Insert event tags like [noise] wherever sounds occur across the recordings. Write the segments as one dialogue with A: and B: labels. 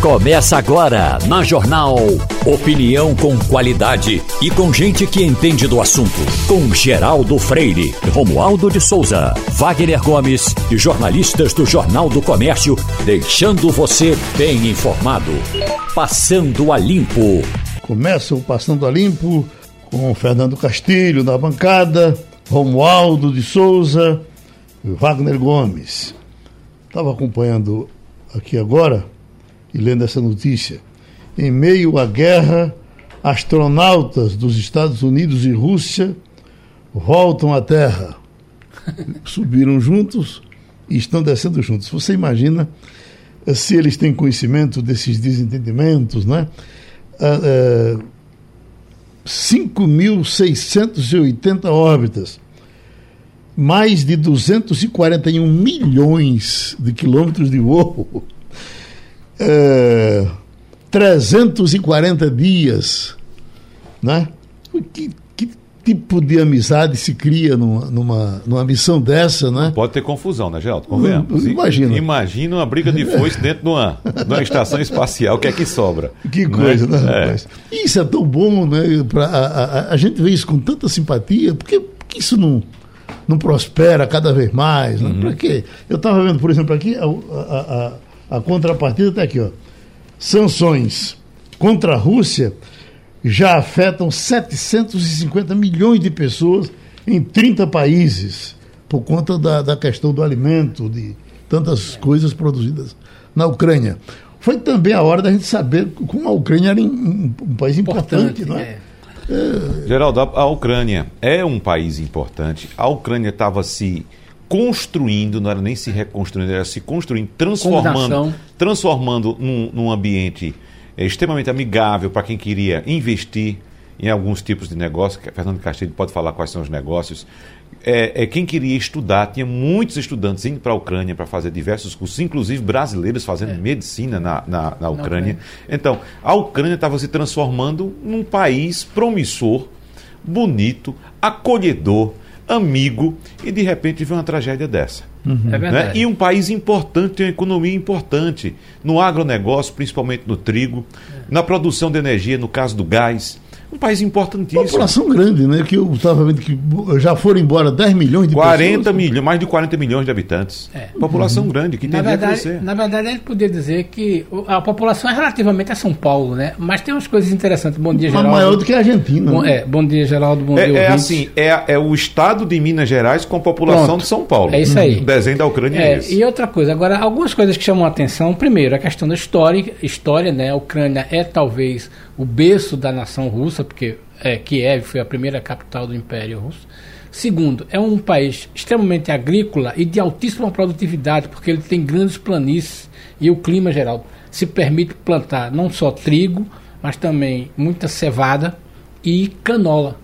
A: Começa agora na Jornal. Opinião com qualidade e com gente que entende do assunto. Com Geraldo Freire, Romualdo de Souza, Wagner Gomes e jornalistas do Jornal do Comércio, deixando você bem informado. Passando a Limpo.
B: Começa o Passando a Limpo com Fernando Castilho na bancada, Romualdo de Souza e Wagner Gomes. Estava acompanhando aqui agora e lendo essa notícia. Em meio à guerra, astronautas dos Estados Unidos e Rússia voltam à Terra. [laughs] Subiram juntos e estão descendo juntos. Você imagina eh, se eles têm conhecimento desses desentendimentos, né? Ah, é, 5.680 órbitas, mais de 241 milhões de quilômetros de voo é, 340 dias, né? Que, que, tipo de amizade se cria numa, numa, numa missão dessa, né?
C: Pode ter confusão, né, Geraldo? Convenhamos.
B: Imagina.
C: Imagina uma briga de foice dentro de uma, de uma estação espacial, o que é que sobra?
B: Que coisa, né, né rapaz? É. Isso é tão bom, né? Pra, a, a, a, gente vê isso com tanta simpatia, porque, porque isso não, não prospera cada vez mais, né? Uhum. Para quê? Eu estava vendo, por exemplo, aqui a, a a contrapartida está aqui, ó. Sanções contra a Rússia já afetam 750 milhões de pessoas em 30 países por conta da, da questão do alimento, de tantas coisas produzidas na Ucrânia. Foi também a hora da gente saber como a Ucrânia era um, um país importante, importante não é? é.
C: Geraldo, a, a Ucrânia é um país importante. A Ucrânia estava se construindo, não era nem se reconstruindo, era se construindo, transformando, transformando num, num ambiente é, extremamente amigável para quem queria investir em alguns tipos de negócios. Fernando Castilho pode falar quais são os negócios. É, é, quem queria estudar, tinha muitos estudantes indo para a Ucrânia para fazer diversos cursos, inclusive brasileiros fazendo é. medicina na, na, na Ucrânia. Então, a Ucrânia estava se transformando num país promissor, bonito, acolhedor amigo e de repente vê uma tragédia dessa.
D: Uhum. É
C: né? E um país importante, tem uma economia importante no agronegócio, principalmente no trigo, é. na produção de energia, no caso do gás um país importantíssimo.
B: População grande, né? Que eu estava vendo que já foram embora 10 milhões de
C: 40 pessoas. milhões, mais de 40 milhões de habitantes. É. População uhum. grande, que tem
D: a crescer. Na verdade, a gente poderia dizer que a população é relativamente a São Paulo, né? Mas tem umas coisas interessantes. Bom dia, Geraldo.
B: maior do que a Argentina.
D: Bom, né? é, bom dia, Geraldo. Bom
C: é,
D: dia,
C: É assim, é, é o estado de Minas Gerais com a população Pronto. de São Paulo.
D: É isso aí.
C: O desenho da Ucrânia é, é esse.
D: E outra coisa, agora, algumas coisas que chamam a atenção. Primeiro, a questão da história. História, né? A Ucrânia é talvez o berço da nação russa, porque é, Kiev foi a primeira capital do Império Russo. Segundo, é um país extremamente agrícola e de altíssima produtividade, porque ele tem grandes planícies e o clima geral se permite plantar não só trigo, mas também muita cevada e canola,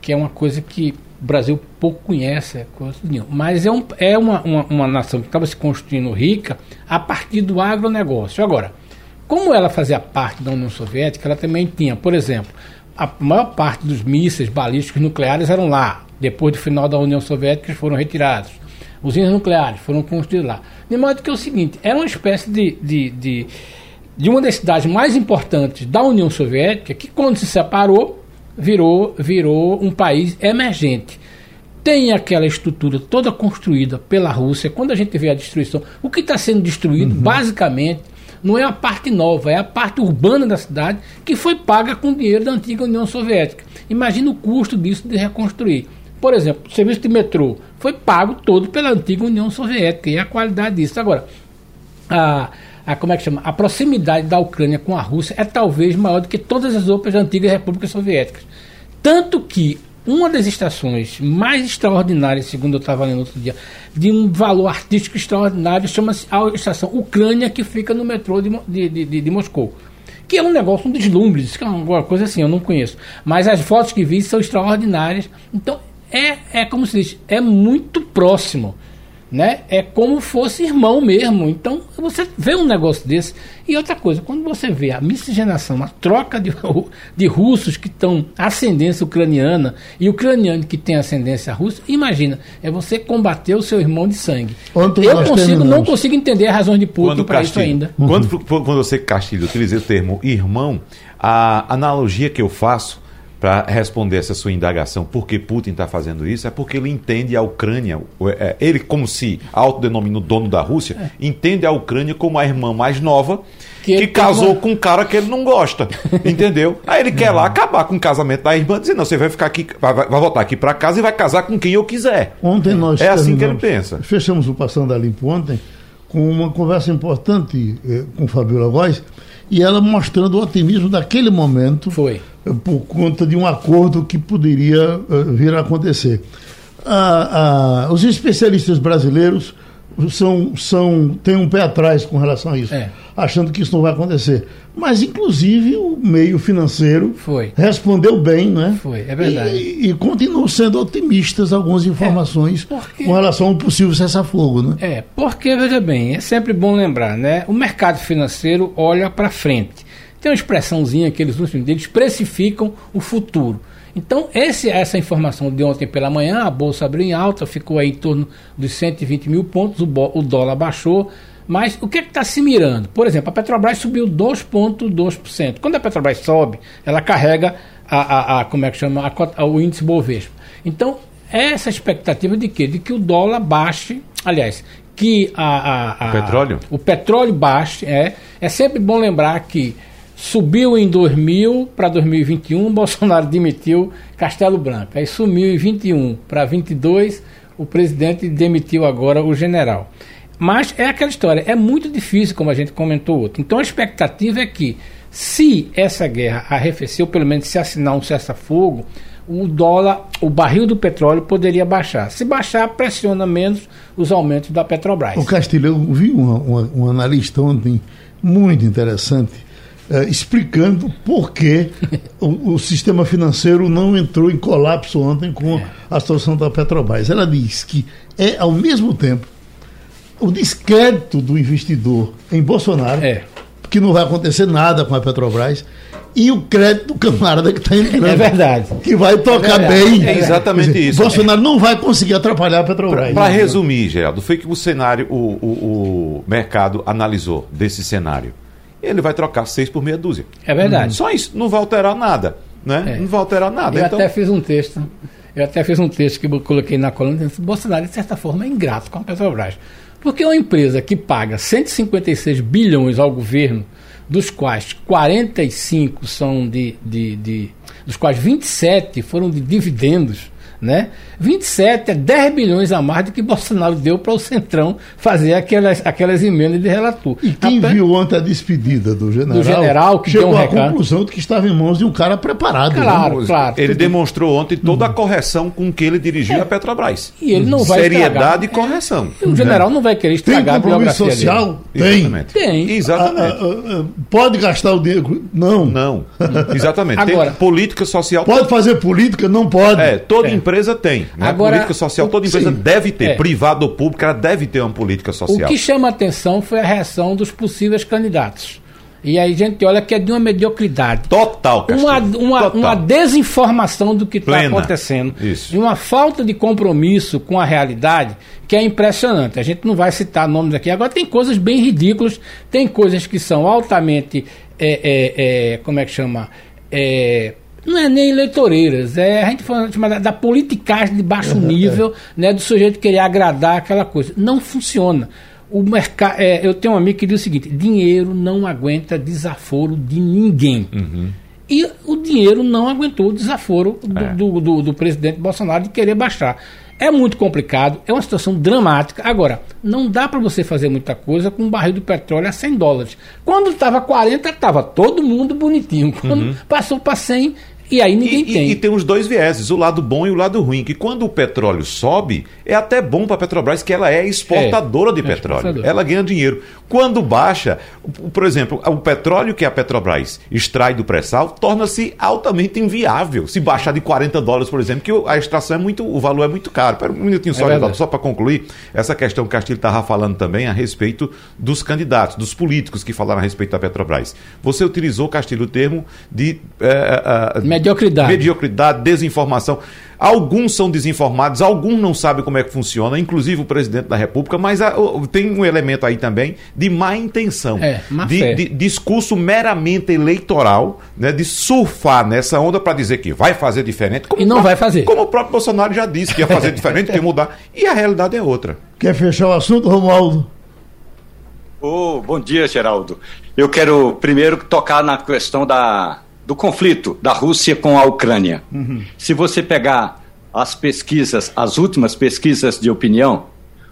D: que é uma coisa que o Brasil pouco conhece, é mas é, um, é uma, uma, uma nação que estava se construindo rica a partir do agronegócio. Agora, como ela fazia parte da União Soviética, ela também tinha, por exemplo, a maior parte dos mísseis balísticos nucleares eram lá. Depois do final da União Soviética, foram retirados. Usinas nucleares foram construídas lá. De modo que é o seguinte: era uma espécie de, de, de, de uma das cidades mais importantes da União Soviética, que quando se separou, virou, virou um país emergente tem aquela estrutura toda construída pela Rússia. Quando a gente vê a destruição, o que está sendo destruído, uhum. basicamente, não é a parte nova, é a parte urbana da cidade que foi paga com dinheiro da antiga União Soviética. Imagina o custo disso de reconstruir. Por exemplo, o serviço de metrô foi pago todo pela antiga União Soviética e a qualidade disso. Agora, a, a, como é que chama? A proximidade da Ucrânia com a Rússia é talvez maior do que todas as outras antigas repúblicas soviéticas. Tanto que uma das estações mais extraordinárias, segundo eu estava lendo outro dia, de um valor artístico extraordinário, chama-se a estação Ucrânia, que fica no metrô de, de, de, de Moscou. Que é um negócio, um deslumbre, que é uma coisa assim, eu não conheço. Mas as fotos que vi são extraordinárias. Então, é, é como se diz, é muito próximo né? É como fosse irmão mesmo. Então, você vê um negócio desse. E outra coisa, quando você vê a miscigenação, a troca de, de russos que estão ascendência ucraniana e ucraniano que tem ascendência russa, imagina, é você combater o seu irmão de sangue. Ontem Eu consigo, não consigo entender as razões de Putin para isso ainda.
C: Quando, quando você, Castilho, utiliza o termo irmão, a analogia que eu faço para responder essa sua indagação, por que Putin está fazendo isso, é porque ele entende a Ucrânia, é, ele como se autodenomina o dono da Rússia, é. entende a Ucrânia como a irmã mais nova que, que casou uma... com um cara que ele não gosta, [laughs] entendeu? Aí ele quer lá acabar com o casamento da irmã, dizendo, não, você vai ficar aqui, vai, vai voltar aqui para casa e vai casar com quem eu quiser.
B: Ontem nós
C: É assim que ele pensa.
B: Fechamos o Passando a Limpo ontem com uma conversa importante eh, com Fabiola Góes, e ela mostrando o otimismo daquele momento.
D: Foi.
B: Por conta de um acordo que poderia uh, vir a acontecer. Ah, ah, os especialistas brasileiros são, são, têm um pé atrás com relação a isso, é. achando que isso não vai acontecer. Mas, inclusive, o meio financeiro
D: Foi.
B: respondeu bem, né?
D: Foi, é verdade.
B: E, e continuam sendo otimistas algumas informações é, porque... com relação ao possível cessar-fogo, né?
D: É, porque, veja bem, é sempre bom lembrar, né? O mercado financeiro olha para frente. Tem uma expressãozinha que eles usam, eles precificam o futuro. Então, esse, essa informação de ontem pela manhã, a bolsa abriu em alta, ficou aí em torno dos 120 mil pontos, o, o dólar baixou. Mas o que é está se mirando? Por exemplo, a Petrobras subiu 2,2%. Quando a Petrobras sobe, ela carrega a, a, a como é que chama, a, o índice Bovespa. Então, essa expectativa de quê? De que o dólar baixe, aliás, que a, a, a
C: petróleo?
D: o petróleo baixe. É, é sempre bom lembrar que Subiu em 2000 para 2021, Bolsonaro demitiu Castelo Branco. Aí sumiu em 21 para 22, o presidente demitiu agora o general. Mas é aquela história, é muito difícil, como a gente comentou outro. Então a expectativa é que, se essa guerra arrefeceu, pelo menos se assinar um cessar-fogo, o dólar, o barril do petróleo poderia baixar. Se baixar, pressiona menos os aumentos da Petrobras.
B: O Castilho, eu vi um analista ontem muito interessante eh, explicando por que o, o, sistema financeiro não entrou em colapso ontem com é. a situação da Petrobras. Ela diz que é, ao mesmo tempo, o descrédito do investidor em Bolsonaro,
D: é.
B: que não vai acontecer nada com a Petrobras, e o crédito do camarada que está entrando.
D: É verdade.
B: Que vai tocar é bem.
C: É exatamente dizer, isso.
B: Bolsonaro não vai conseguir atrapalhar a Petrobras.
C: Para resumir, Geraldo, foi que o cenário, o, o, o mercado analisou desse cenário ele vai trocar seis por meia dúzia.
D: É verdade.
C: Só isso, não vai alterar nada. Né? É. Não vai alterar nada.
D: Eu então... até fiz um texto, eu até fiz um texto que eu coloquei na coluna, que Bolsonaro, de certa forma, é ingrato com a Petrobras. Porque uma empresa que paga 156 bilhões ao governo, dos quais 45 são de, de, de dos quais 27 foram de dividendos, né? 27 é 10 bilhões a mais do que Bolsonaro deu para o Centrão fazer aquelas, aquelas emendas de relator.
B: E quem Até... viu ontem a despedida do general, do
D: general que
B: chegou à conclusão de que estava em mãos de um cara preparado.
D: Claro, né? claro.
C: Ele demonstrou ontem toda a correção com que ele dirigiu é. a Petrobras.
D: E ele não vai
C: Seriedade estragar. e correção.
D: É. O general não vai querer estragar
B: Tem compromisso social?
C: Tem. Exatamente.
D: Tem.
C: Exatamente.
B: Ah, ah, ah, pode gastar o dinheiro? Não.
C: Não. Exatamente. Agora, Tem política social.
B: Pode fazer política? Não pode.
C: É, toda é. empresa tem. Né? Agora, política social, toda empresa sim, deve ter, é. privada ou pública, ela deve ter uma política social.
D: O que chama atenção foi a reação dos possíveis candidatos. E aí a gente olha que é de uma mediocridade.
C: Total,
D: uma, uma, Total. uma desinformação do que está acontecendo.
C: Isso.
D: E uma falta de compromisso com a realidade que é impressionante. A gente não vai citar nomes aqui. Agora tem coisas bem ridículas, tem coisas que são altamente. É, é, é, como é que chama? É, não é nem eleitoreiras, é a gente falando da, da politicagem de baixo nível, né, do sujeito querer agradar aquela coisa. Não funciona. O mercado, é, eu tenho um amigo que diz o seguinte: dinheiro não aguenta desaforo de ninguém.
C: Uhum.
D: E o dinheiro não aguentou o desaforo do, é. do, do, do presidente Bolsonaro de querer baixar. É muito complicado, é uma situação dramática. Agora, não dá para você fazer muita coisa com um barril de petróleo a 100 dólares. Quando estava 40, estava todo mundo bonitinho. Quando uhum. passou para 100,
C: E aí ninguém e, tem. E, e, tem os dois vieses, o lado bom e o lado ruim. Que quando o petróleo sobe, é até bom para a Petrobras que ela é exportadora é, de é petróleo. Ela ganha dinheiro. Quando baixa, por exemplo, o petróleo que a Petrobras extrai do pré-sal torna-se altamente inviável. Se baixar de 40 dólares, por exemplo, que a extração é muito, o valor é muito caro. Pera um minutinho só, é só para concluir, essa questão que o Castilho estava falando também a respeito dos candidatos, dos políticos que falaram a respeito da Petrobras. Você utilizou, Castilho, o termo de.
D: É, é, mediocridade.
C: Mediocridade, desinformação. Alguns são desinformados, alguns não sabem como é que funciona, inclusive o presidente da República, mas a, tem um elemento aí também de má intenção, é, má de, de, discurso meramente eleitoral, né, de surfar nessa onda para dizer que vai fazer diferente.
D: e não vai fazer.
C: Como o próprio Bolsonaro já disse que ia fazer diferente, que ia mudar. E a realidade é outra.
B: Quer fechar o assunto, Romualdo?
E: Oh, bom dia, Geraldo. Eu quero primeiro tocar na questão da, do conflito da Rússia com a Ucrânia. Uhum. Se você pegar as pesquisas, as últimas pesquisas de opinião,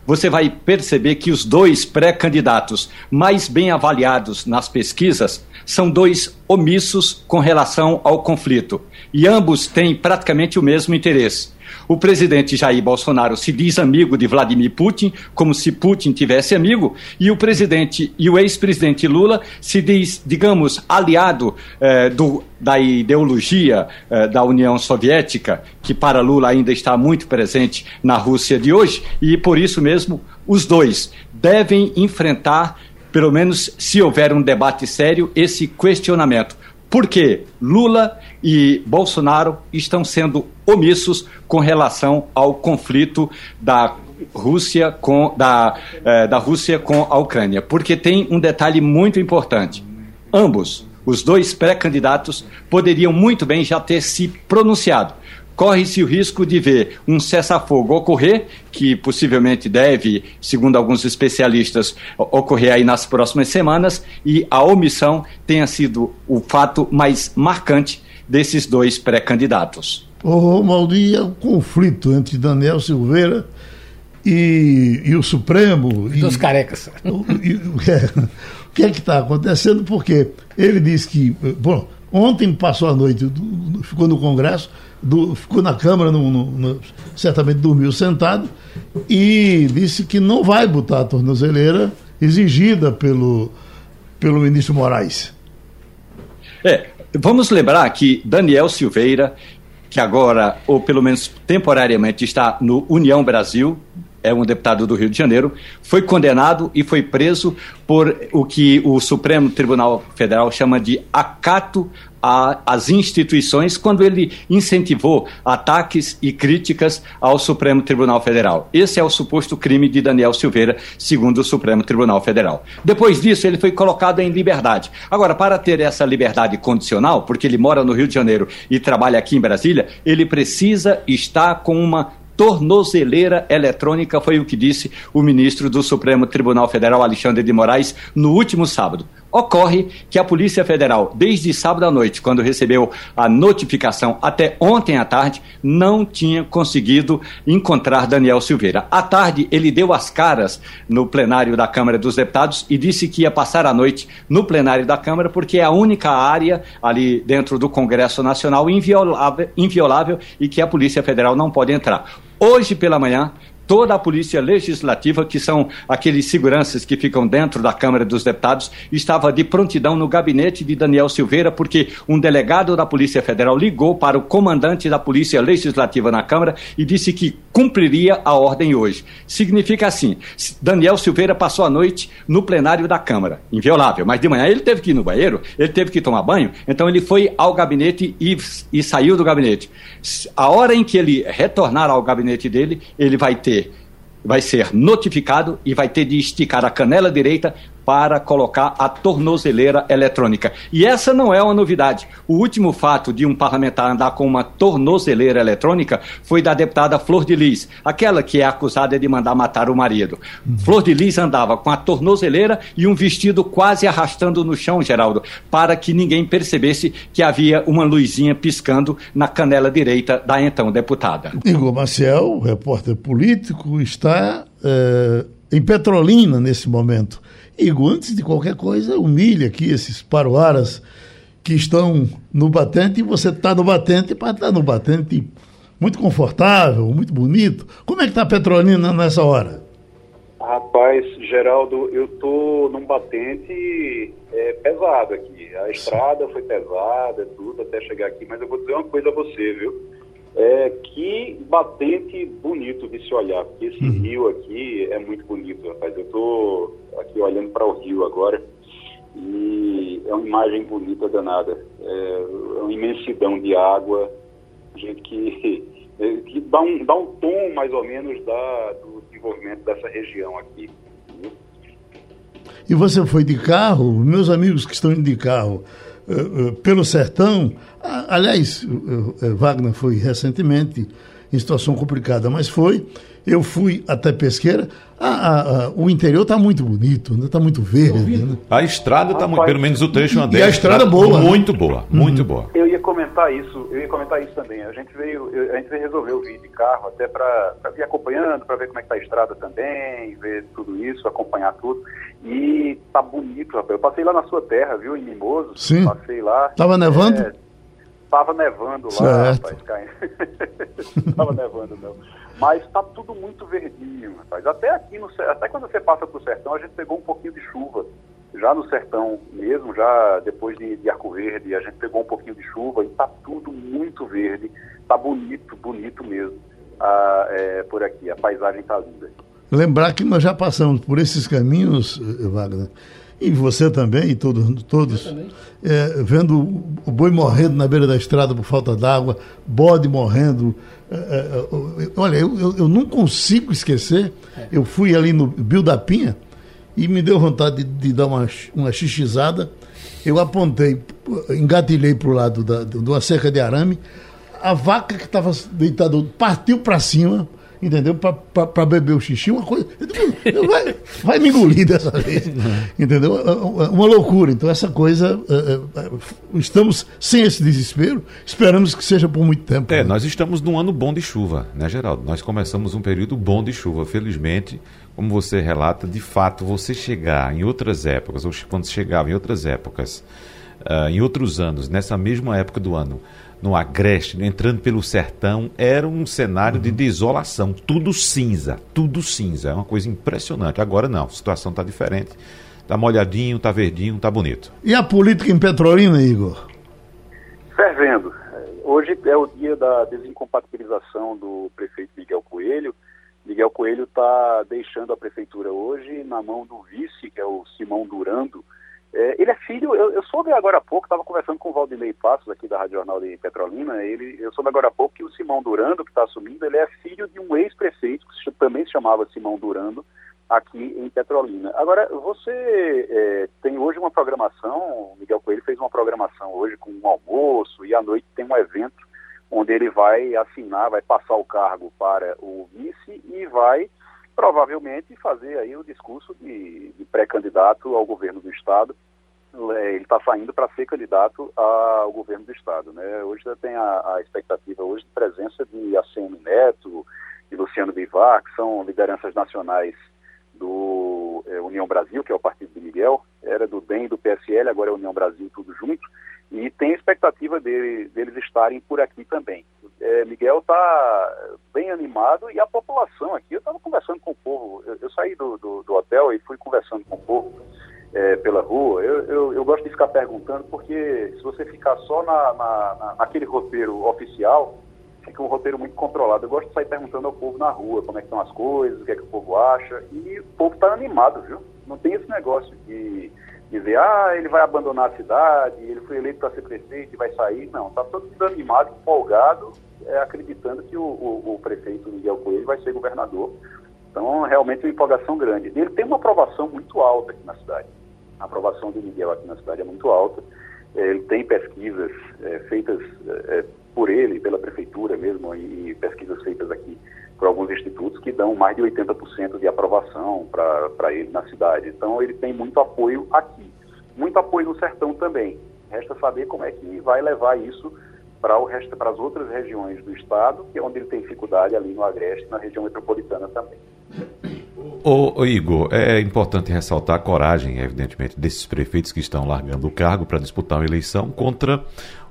E: você vai perceber que os dois pré-candidatos mais bem avaliados nas pesquisas são dois omissos com relação ao conflito. E ambos têm praticamente o mesmo interesse. O presidente Jair Bolsonaro se diz amigo de Vladimir Putin, como se Putin tivesse amigo, e o presidente e o ex-presidente Lula se diz, digamos, aliado eh, do, da ideologia eh, da União Soviética, que para Lula ainda está muito presente na Rússia de hoje, e por isso mesmo os dois devem enfrentar pelo menos se houver um debate sério, esse questionamento. Por que Lula e Bolsonaro estão sendo omissos com relação ao conflito da Rússia com, da, eh, da Rússia com a Ucrânia? Porque tem um detalhe muito importante. Ambos, os dois pré-candidatos, poderiam muito bem já ter se pronunciado corre-se o risco de ver um cessar-fogo ocorrer, que possivelmente deve, segundo alguns especialistas, ocorrer aí nas próximas semanas, e a omissão tenha sido o fato mais marcante desses dois pré-candidatos.
B: Ô, Romaldo, e o conflito entre Daniel Silveira e, e o Supremo?
D: Dos carecas.
B: O, e, [laughs] é, o que é que está acontecendo? Porque ele disse que. Bom, ontem passou a noite, ficou no Congresso do, ficou na Câmara, no, no, no, certamente dormiu sentado, e disse que não vai botar a tornozeleira exigida pelo, pelo ministro Moraes.
E: É, vamos lembrar que Daniel Silveira, que agora, ou pelo menos temporariamente, está no União Brasil, é um deputado do Rio de Janeiro, foi condenado e foi preso por o que o Supremo Tribunal Federal chama de acato às instituições quando ele incentivou ataques e críticas ao Supremo Tribunal Federal. Esse é o suposto crime de Daniel Silveira, segundo o Supremo Tribunal Federal. Depois disso, ele foi colocado em liberdade. Agora, para ter essa liberdade condicional, porque ele mora no Rio de Janeiro e trabalha aqui em Brasília, ele precisa estar com uma tornozeleira eletrônica, foi o que disse o ministro do Supremo Tribunal Federal, Alexandre de Moraes, no último sábado. Ocorre que a Polícia Federal, desde sábado à noite, quando recebeu a notificação, até ontem à tarde, não tinha conseguido encontrar Daniel Silveira. À tarde, ele deu as caras no plenário da Câmara dos Deputados e disse que ia passar a noite no plenário da Câmara, porque é a única área ali dentro do Congresso Nacional inviolável, inviolável e que a Polícia Federal não pode entrar. Hoje pela manhã, toda a polícia legislativa, que são aqueles seguranças que ficam dentro da Câmara dos Deputados, estava de prontidão no gabinete de Daniel Silveira, porque um delegado da Polícia Federal ligou para o comandante da Polícia Legislativa na Câmara e disse que cumpriria a ordem hoje. Significa assim: Daniel Silveira passou a noite no plenário da Câmara, inviolável, mas de manhã ele teve que ir no banheiro, ele teve que tomar banho, então ele foi ao gabinete e, e saiu do gabinete. A hora em que ele retornar ao gabinete dele, ele vai ter vai ser notificado e vai ter de esticar a canela direita para colocar a tornozeleira eletrônica. E essa não é uma novidade. O último fato de um parlamentar andar com uma tornozeleira eletrônica foi da deputada Flor de Lis, aquela que é acusada de mandar matar o marido. Flor de Lis andava com a tornozeleira e um vestido quase arrastando no chão, Geraldo, para que ninguém percebesse que havia uma luzinha piscando na canela direita da então deputada.
B: Igor Maciel, repórter político, está é, em Petrolina nesse momento. Igor, antes de qualquer coisa, humilha aqui esses paroaras que estão no batente e você está no batente para estar tá no batente muito confortável, muito bonito. Como é que está a Petrolina nessa hora?
F: Rapaz, Geraldo, eu tô num batente é, pesado aqui. A estrada foi pesada, tudo até chegar aqui, mas eu vou dizer uma coisa a você, viu? É, que batente bonito de se olhar, porque esse uhum. rio aqui é muito bonito, rapaz. Eu tô aqui olhando para o rio agora e é uma imagem bonita danada. É, é uma imensidão de água, gente que, [laughs] que dá, um, dá um tom mais ou menos da, do desenvolvimento dessa região aqui.
B: E você foi de carro? Meus amigos que estão indo de carro uh, uh, pelo sertão, aliás, uh, Wagner foi recentemente em situação complicada, mas foi eu fui até Pesqueira. o interior está muito bonito, está né? muito verde. Né?
C: A estrada está muito, pelo menos o trecho
B: andei. E a estrada boa.
C: Muito boa, uhum. muito boa.
F: Eu ia comentar isso, eu ia comentar isso também. A gente veio, a gente veio resolver vir de carro até para vir acompanhando, para ver como é que está a estrada também, ver tudo isso, acompanhar tudo. E tá bonito, rapaz. Eu passei lá na sua terra, viu, em Mimoso.
B: Sim.
F: Passei lá.
B: Tava nevando? É,
F: tava nevando lá, certo. rapaz, [laughs] tava nevando, não. Mas está tudo muito verdinho, rapaz. Até aqui, no, até quando você passa para o sertão, a gente pegou um pouquinho de chuva. Já no sertão mesmo, já depois de, de Arco Verde, a gente pegou um pouquinho de chuva e está tudo muito verde. Está bonito, bonito mesmo é, por aqui. A paisagem está linda.
B: Lembrar que nós já passamos por esses caminhos, eh, Wagner, e você também, e todos, todos é, vendo o boi morrendo na beira da estrada por falta d'água, bode morrendo. É, é, olha, eu, eu, eu, não consigo esquecer, é. eu fui ali no Bio da Pinha e me deu vontade de, de dar uma, uma xixizada. Eu apontei, engatilhei para o lado da, de uma cerca de arame, a vaca que estava deitada partiu para cima, entendeu? Para beber o xixi, uma coisa. Vai, vai me engolir dessa vez. Entendeu? É, é, uma loucura. Então, essa coisa. É, estamos sem esse desespero, esperamos que seja por muito tempo.
C: É, né? nós estamos num ano bom de chuva, né, Geraldo? Nós começamos um período bom de chuva. Felizmente, como você relata, de fato, você chegar em outras épocas, ou quando chegava em outras épocas, uh, em outros anos, nessa mesma época do ano no Agreste, entrando pelo sertão, era um cenário uhum. de desolação, tudo cinza, tudo cinza, é uma coisa impressionante. Agora não, a situação está diferente, está molhadinho, está verdinho, está bonito.
B: E a política em Petrolina, Igor?
F: Fervendo. Hoje é o dia da desincompatibilização do prefeito Miguel Coelho. Miguel Coelho está deixando a prefeitura hoje na mão do vice, que é o Simão Durando, é, ele é filho, eu, eu, soube agora há pouco, estava conversando com o Valdinei Passos aqui da Rádio Jornal de Petrolina, ele, eu soube agora há pouco que o Simão Durando, que está assumindo, ele é filho de um ex-prefeito, que também se chamava Simão Durando, aqui em Petrolina. Agora, você é, tem hoje uma programação, o Miguel Coelho fez uma programação hoje com um almoço e à noite tem um evento onde ele vai assinar, vai passar o cargo para o vice e vai provavelmente fazer aí o discurso de, de pré-candidato ao governo do Estado. É, ele está saindo para ser candidato ao governo do Estado. Né? Hoje tem a, a expectativa hoje de presença de ACM Neto, e Luciano Bivar, que são lideranças nacionais do é, União Brasil, que é o partido de Miguel, era do DEM e do PSL, agora é União Brasil, tudo junto, e tem expectativa de, deles estarem por aqui também é, Miguel está bem animado e a população aqui, eu estava conversando com o povo, eu, eu saí do, do, do, hotel e fui conversando com o povo é, pela rua, eu, eu, eu, gosto de ficar perguntando, porque se você ficar só na, na, naquele roteiro oficial, fica um roteiro muito controlado. Eu gosto de sair perguntando ao povo na rua como é que estão as coisas, o que é que o povo acha, e o povo está animado, viu? Não tem esse negócio de dizer, ah, ele vai abandonar a cidade, ele foi eleito para ser prefeito e vai sair. Não, está todo mundo animado, empolgado, é, acreditando que o, o, o, prefeito Miguel Coelho vai ser governador. Então, realmente, uma empolgação grande. Ele tem uma aprovação muito alta aqui na cidade. A aprovação do Miguel aqui na cidade é muito alta. É, ele tem pesquisas é, feitas é, por ele, pela prefeitura mesmo, e pesquisas feitas aqui por alguns institutos que dão mais de 80% de aprovação para ele na cidade. Então, ele tem muito apoio aqui. Muito apoio no sertão também. Resta saber como é que vai levar isso para o resto, para as outras regiões do estado, que é onde ele tem dificuldade ali no Agreste, na região metropolitana também.
C: ô, ô, Igor, é importante ressaltar a coragem, evidentemente, desses prefeitos que estão largando o cargo para disputar uma eleição contra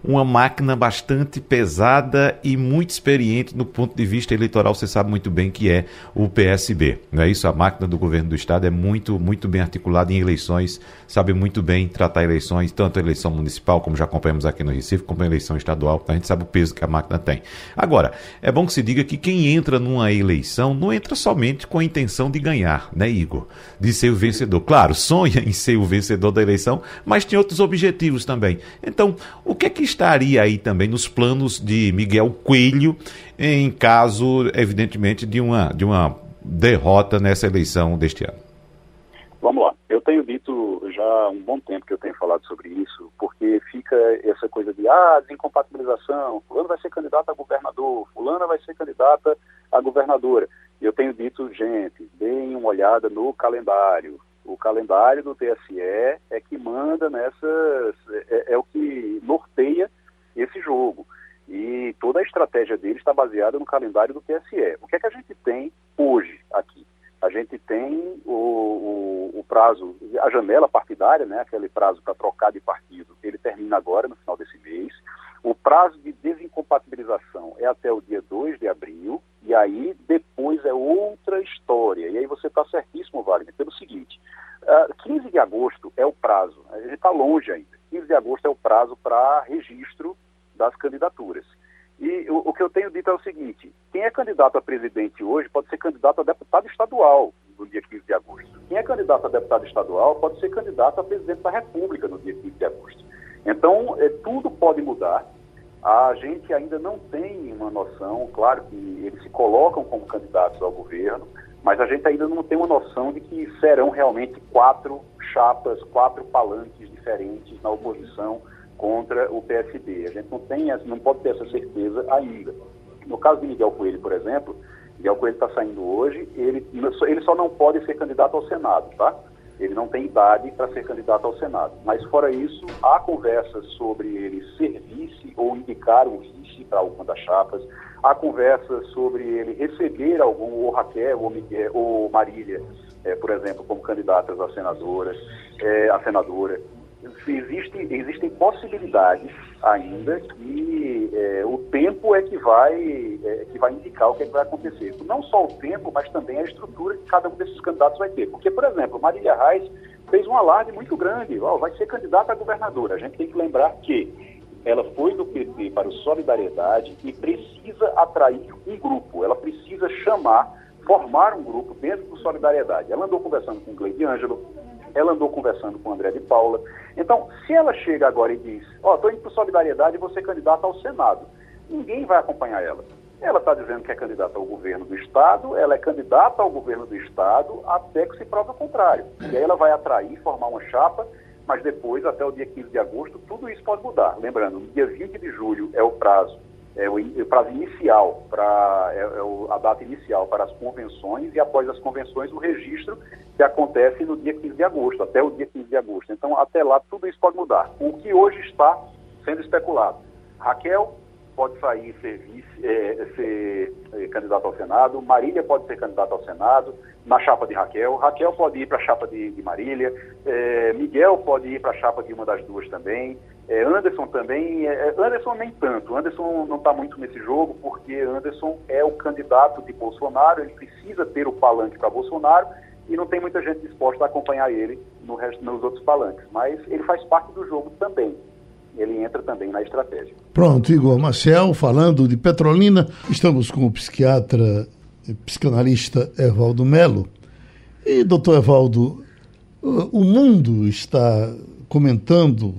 C: uma máquina bastante pesada e muito experiente no ponto de vista eleitoral, você sabe muito bem que é o PSB. Não é isso? A máquina do governo do estado é muito, muito bem articulada em eleições, sabe muito bem tratar eleições, tanto a eleição municipal, como já acompanhamos aqui no Recife, como a eleição estadual. A gente sabe o peso que a máquina tem. Agora, é bom que se diga que quem entra numa eleição não entra somente com a intenção de ganhar, né, Igor? De ser o vencedor. Claro, sonha em ser o vencedor da eleição, mas tem outros objetivos também. Então, o que é que estaria aí também nos planos de Miguel Coelho em caso, evidentemente, de uma, de uma derrota nessa eleição deste ano?
F: Vamos lá. Eu tenho dito já há um bom tempo que eu tenho falado sobre isso, porque fica essa coisa de ah, desincompatibilização, fulano vai ser candidato a governador, fulana vai ser candidata a governadora. Eu tenho dito, gente, deem uma olhada no calendário, o calendário do TSE é que manda nessas, é, é, o que norteia esse jogo. E toda a estratégia dele está baseada no calendário do TSE. O que é que a gente tem hoje aqui? A gente tem o, o, o prazo, a janela partidária, né, aquele prazo para trocar de partido, ele termina agora, no final desse mês. O prazo de desincompatibilização é até o dia 2 de abril, e aí depois é outra história. E aí você está certíssimo, Wagner, pelo seguinte: uh, ah, 15 de agosto é o prazo, a gente está longe ainda. 15 de agosto é o prazo para registro das candidaturas. E o, o, que eu tenho dito é o seguinte: quem é candidato a presidente hoje pode ser candidato a deputado estadual no dia 15 de agosto. Quem é candidato a deputado estadual pode ser candidato a presidente da República no dia 15 de agosto. Então, é, tudo pode mudar. A gente ainda não tem uma noção, claro que eles se colocam como candidatos ao governo, mas a gente ainda não tem uma noção de que serão realmente quatro chapas, quatro palanques diferentes na oposição contra o PSB. A gente não tem, não pode ter essa certeza ainda. No caso de Miguel Coelho, por exemplo, Miguel Coelho está saindo hoje, ele, ele só não pode ser candidato ao Senado, tá? Ele não tem idade para ser candidato ao Senado. Mas, fora isso, há conversas sobre ele ser vice ou indicar um vice para alguma das chapas. Há conversas sobre ele receber algum, ou Raquel ou, Miguel, ou Marília, é, por exemplo, como candidatas a senadoras, é, a senadora existe, existem possibilidades ainda que é, o tempo é que vai é, que vai indicar o que, é que, vai acontecer. Não só o tempo, mas também a estrutura que cada um desses candidatos vai ter. Porque, por exemplo, Marília Reis fez um alarde muito grande, oh, vai ser candidata a governadora. A gente tem que lembrar que ela foi do PT para o Solidariedade e precisa atrair um grupo, ela precisa chamar, formar um grupo dentro do Solidariedade. Ela andou conversando com o Gleide Ângelo, ela andou conversando com o André de Paula. Então, se ela chega agora e diz, ó, oh, estou indo para Solidariedade e vou ser candidata ao Senado, ninguém vai acompanhar ela. Ela está dizendo que é candidata ao governo do Estado, ela é candidata ao governo do Estado até que se prove o contrário. E aí ela vai atrair, formar uma chapa, mas depois, até o dia 15 de agosto, tudo isso pode mudar. Lembrando, no dia 20 de julho é o prazo é o, o prazo inicial para é, é a data inicial para as convenções e após as convenções o registro que acontece no dia 15 de agosto, até o dia 15 de agosto. Então, até lá tudo isso pode mudar. O que hoje está sendo especulado. Raquel pode sair ser, vice, é, ser é, candidato ao Senado, Marília pode ser candidata ao Senado, na chapa de Raquel, Raquel pode ir para a chapa de, de Marília, é, Miguel pode ir para a chapa de uma das duas também, é, Anderson também, é, é, Anderson nem tanto, Anderson não está muito nesse jogo, porque Anderson é o candidato de Bolsonaro, ele precisa ter o palanque para Bolsonaro, e não tem muita gente disposta a acompanhar ele no resto, nos outros palanques, mas ele faz parte do jogo também ele entra também na estratégia.
B: Pronto, Igor Marcel, falando de Petrolina, estamos com o psiquiatra e psicanalista Evaldo Melo. E, doutor Evaldo, o mundo está comentando,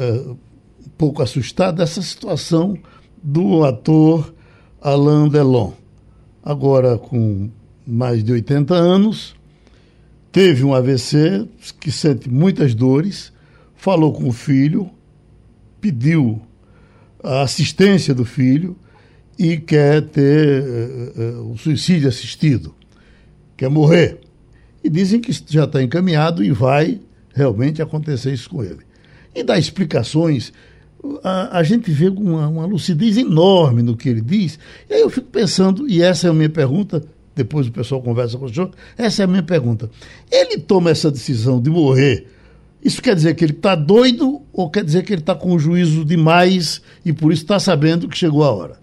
B: um pouco assustado, essa situação do ator Alain Delon. Agora com mais de 80 anos, teve um AVC que sente muitas dores, falou com o filho, pediu a assistência do filho e quer ter uh, uh, o suicídio assistido, quer morrer. E dizem que já está encaminhado e vai realmente acontecer isso com ele. E dá explicações, a, a gente vê uma, uma lucidez enorme no que ele diz, e aí eu fico pensando, e essa é a minha pergunta depois o pessoal conversa com o senhor. Essa é a minha pergunta. Ele toma essa decisão de morrer. Isso quer dizer que ele está doido ou quer dizer que ele está com juízo demais e por isso está sabendo que chegou a hora?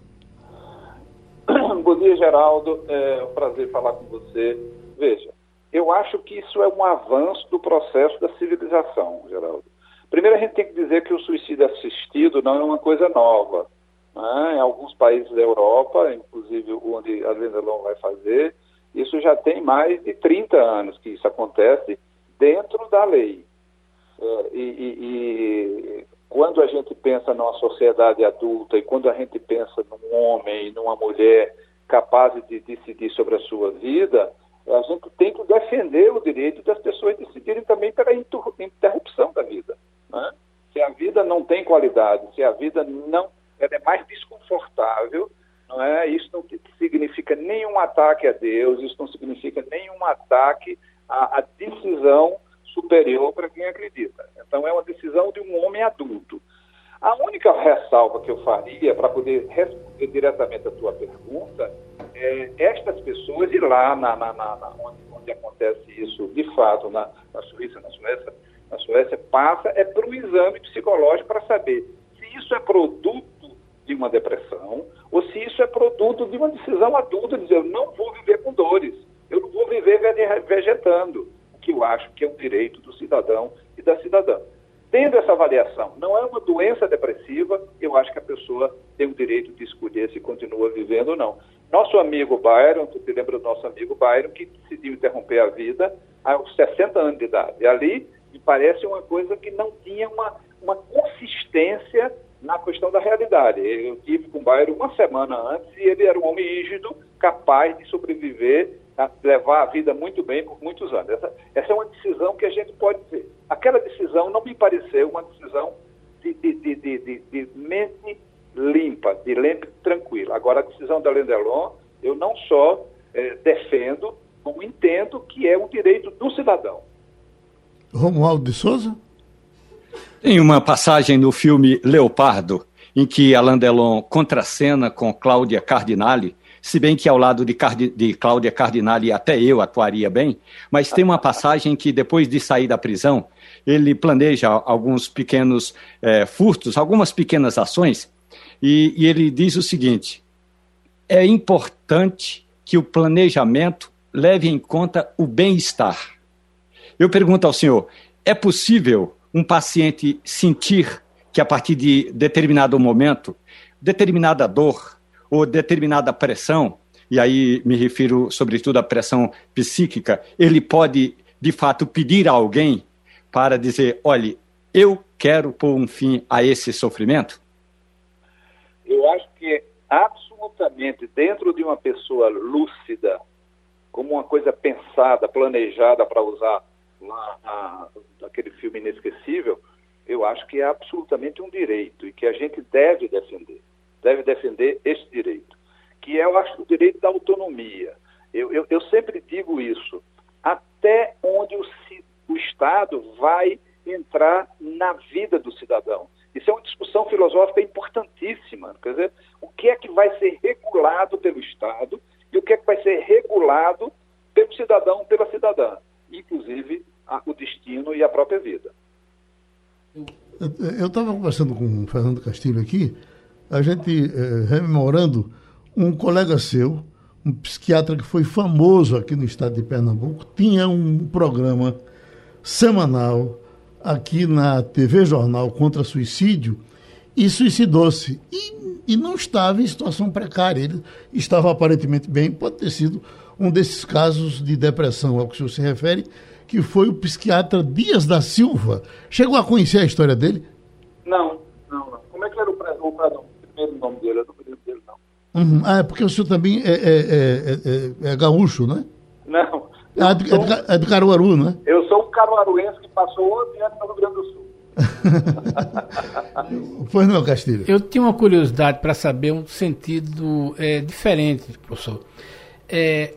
B: [coughs]
G: Bom dia, Geraldo. É um prazer falar com você. Veja, eu acho que isso é um avanço do processo da civilização, Geraldo. Primeiro, a gente tem que dizer que o suicídio assistido não é uma coisa nova. Né? Em alguns países da Europa, inclusive onde a Lendelon vai fazer, isso já tem mais de 30 anos que isso acontece dentro da lei. É, e, e, e, quando a gente pensa numa sociedade adulta e quando a gente pensa num homem, numa mulher capazes de decidir sobre a sua vida, a gente tem que defender o direito das pessoas decidirem também pela interrupção da vida. Né? Se a vida não tem qualidade, se a vida não ela é mais desconfortável, não é? Isso não significa nenhum ataque a Deus, isso não significa nenhum ataque à, à decisão superior para quem acredita. Então é uma decisão de um homem adulto. A única ressalva que eu faria para poder responder diretamente a tua pergunta é estas pessoas ir lá na, na, na onde, onde, acontece isso de fato na, na Suíça, na Suécia, na Suécia passa é para o exame psicológico para saber se isso é produto de uma depressão ou se isso é produto de uma decisão adulta de dizer eu não vou viver com dores, eu não vou viver vegetando, o que eu acho que é um direito do cidadão e da cidadã. Tendo essa avaliação, não é uma doença depressiva, eu acho que a pessoa tem o direito de escolher se continua vivendo ou não. Nosso amigo Byron, tu te lembra do nosso amigo Byron, que decidiu interromper a vida aos 60 anos de idade. E ali me parece uma coisa que não tinha uma, uma consistência na questão da realidade. Eu tive com o Byron uma semana antes e ele era um homem rígido, capaz de sobreviver, a levar a vida muito bem por muitos anos. Essa, essa é uma decisão que a gente pode dizer. Aquela decisão não me pareceu uma decisão de, de, de, de, de mente limpa, de mente tranquila. Agora, a decisão da Lendelon, eu não só é, defendo, como entendo que é um direito do cidadão.
B: Romualdo de Souza?
E: Tem uma passagem no filme Leopardo, em que Alain Delon contracena com Cláudia Cardinale, se bem que ao lado de, Card de Cláudia Cardinale até eu atuaria bem, mas tem uma passagem que depois de sair da prisão, ele planeja alguns pequenos é, furtos, algumas pequenas ações, e, e ele diz o seguinte: é importante que o planejamento leve em conta o bem-estar. Eu pergunto ao senhor: é possível um paciente sentir que a partir de determinado momento, determinada dor ou determinada pressão, e aí me refiro sobretudo à pressão psíquica, ele pode de fato pedir a alguém para dizer: olhe, eu quero pôr um fim a esse sofrimento?
G: Eu acho que absolutamente dentro de uma pessoa lúcida, como uma coisa pensada, planejada para usar lá na, naquele filme inesquecível, eu acho que é absolutamente um direito e que a gente deve defender. Deve defender esse direito, que é, eu acho, o direito da autonomia. Eu, eu, eu sempre digo isso. Até onde o, o Estado vai entrar na vida do cidadão. Isso é uma discussão filosófica importantíssima. Quer dizer, o que é que vai ser regulado pelo Estado e o que é que vai ser regulado pelo cidadão, pela cidadã, inclusive o destino e a própria vida.
B: Eu estava conversando com o Fernando Castilho aqui, a gente eh, rememorando um colega seu, um psiquiatra que foi famoso aqui no estado de Pernambuco, tinha um programa semanal aqui na TV Jornal contra suicídio e suicidou-se. E, e não estava em situação precária, ele estava aparentemente bem, pode ter sido um desses casos de depressão ao que o senhor se refere, que foi o psiquiatra Dias da Silva. Chegou a conhecer a história dele?
G: Não, não, não. Como é que era o, o, o primeiro nome dele? Eu não me lembro dele, não.
B: Uhum. Ah, é porque o senhor também é, é, é, é gaúcho, né?
G: Não.
B: É de, sou, é de Caruaru, né?
G: Eu sou um caruaruense que passou 11 anos no Rio Grande do Sul. [laughs]
B: pois não, Castilho.
D: Eu tinha uma curiosidade para saber um sentido é, diferente, professor. É,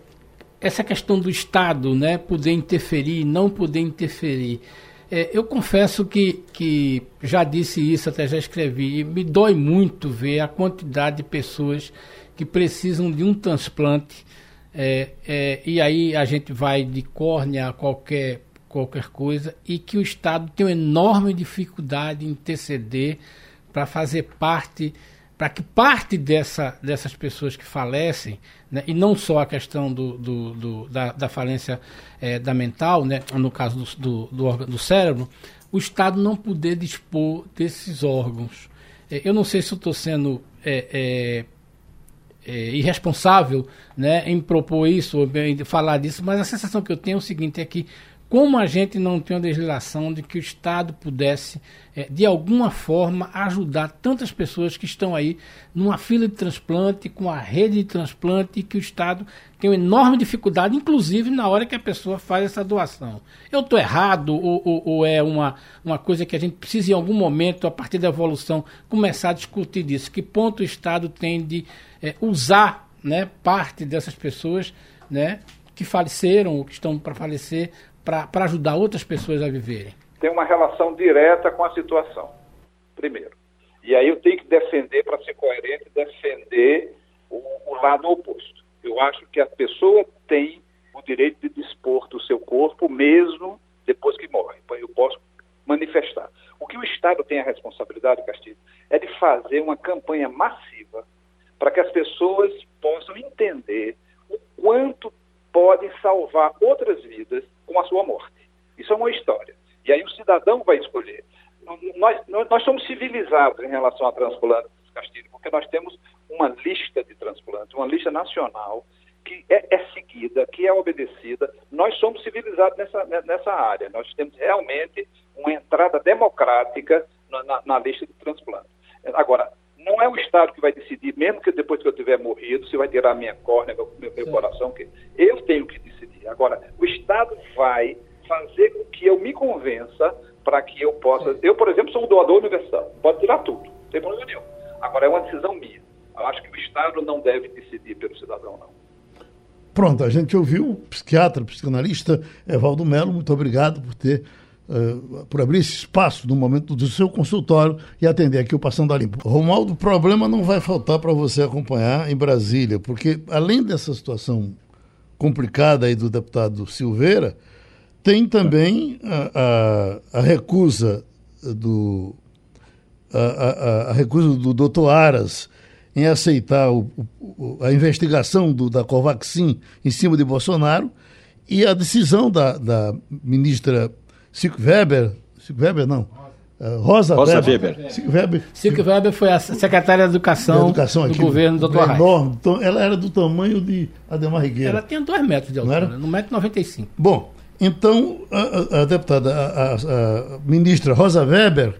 D: essa questão do Estado, né, poder interferir, não poder interferir. É, eu confesso que, que já disse isso, até já escrevi, me dói muito ver a quantidade de pessoas que precisam de um transplante é, é, e aí a gente vai de córnea a qualquer, qualquer coisa, e que o Estado tem uma enorme dificuldade em interceder para fazer parte, para que parte dessa, dessas pessoas que falecem, né, e não só a questão do, do, do da, da, falência é, da mental, né, no caso do, do, do, cérebro, o Estado não poder dispor desses órgãos. É, eu não sei se estou sendo é, é é, irresponsável né, em propor isso, ou em falar disso, mas a sensação que eu tenho é o seguinte: é que, como a gente não tem uma legislação de que o Estado pudesse, é, de alguma forma, ajudar tantas pessoas que estão aí numa fila de transplante, com a rede de transplante, e que o Estado tem uma enorme dificuldade, inclusive na hora que a pessoa faz essa doação. Eu estou errado ou, ou, ou, é uma, uma coisa que a gente precisa, em algum momento, a partir da evolução, começar a discutir disso? Que ponto o Estado tem de é, usar né, parte dessas pessoas né, que faleceram ou que estão para falecer para ajudar outras pessoas a viverem?
G: Tem uma relação direta com a situação, primeiro. E aí eu tenho que defender, para ser coerente, defender o, o lado oposto eu acho que a pessoa tem o direito de dispor do seu corpo mesmo depois que morre. Eu posso manifestar. O que o Estado tem a responsabilidade, Castilho, é de fazer uma campanha massiva para que as pessoas possam entender o quanto podem salvar outras vidas com a sua morte. Isso é uma história. E aí o cidadão vai escolher. Nós, nós, nós somos civilizados em relação a transplantes, Castilho, porque nós temos uma lista de transplantes, uma lista nacional que é, é, seguida, que é obedecida. Nós somos civilizados nessa, nessa área. Nós temos realmente uma entrada democrática na, na, na lista de transplantes. Agora, não é o Estado que vai decidir, mesmo que depois que eu tiver morrido, se vai tirar minha córnea, meu, meu, meu coração, que eu tenho que decidir. Agora, o Estado vai fazer com que eu me convença para que eu possa. Eu, por exemplo, sou um doador universal. Pode tirar tudo, não tem problema nenhum. Agora, é uma decisão minha. Eu acho que o Estado não deve decidir pelo cidadão, não.
B: Pronto, a gente ouviu o psiquiatra, psicanalista Evaldo Melo. Muito obrigado por ter Uh, por abrir esse espaço no momento do seu consultório e atender aqui o Passando a Limpo. Romualdo, problema não vai faltar para você acompanhar em Brasília, porque além dessa situação complicada aí do deputado Silveira, tem também a, a, a recusa do a, a, recusa do doutor Aras em aceitar o, o, a investigação do, da Covaxin em cima de Bolsonaro e a decisão da, da ministra Cico Weber, Cico Weber não, uh, Rosa, Rosa Weber. Weber.
D: Cico Weber. Cico Weber foi a secretária de Educação, Educação do governo do Dr. Enorme.
B: Então, ela era do tamanho de Ademar Rigueira.
D: Ela tinha dois metros de altura, no metro 95.
B: Bom, então a, a, a deputada, a, a ministra Rosa Weber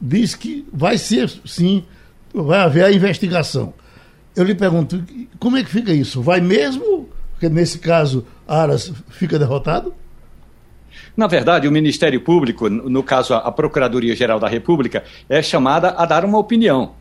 B: diz que vai ser, sim, vai haver a investigação. Eu lhe pergunto, como é que fica isso? Vai mesmo? Porque nesse caso, Aras fica derrotado?
E: Na verdade, o Ministério Público, no caso a Procuradoria-Geral da República, é chamada a dar uma opinião.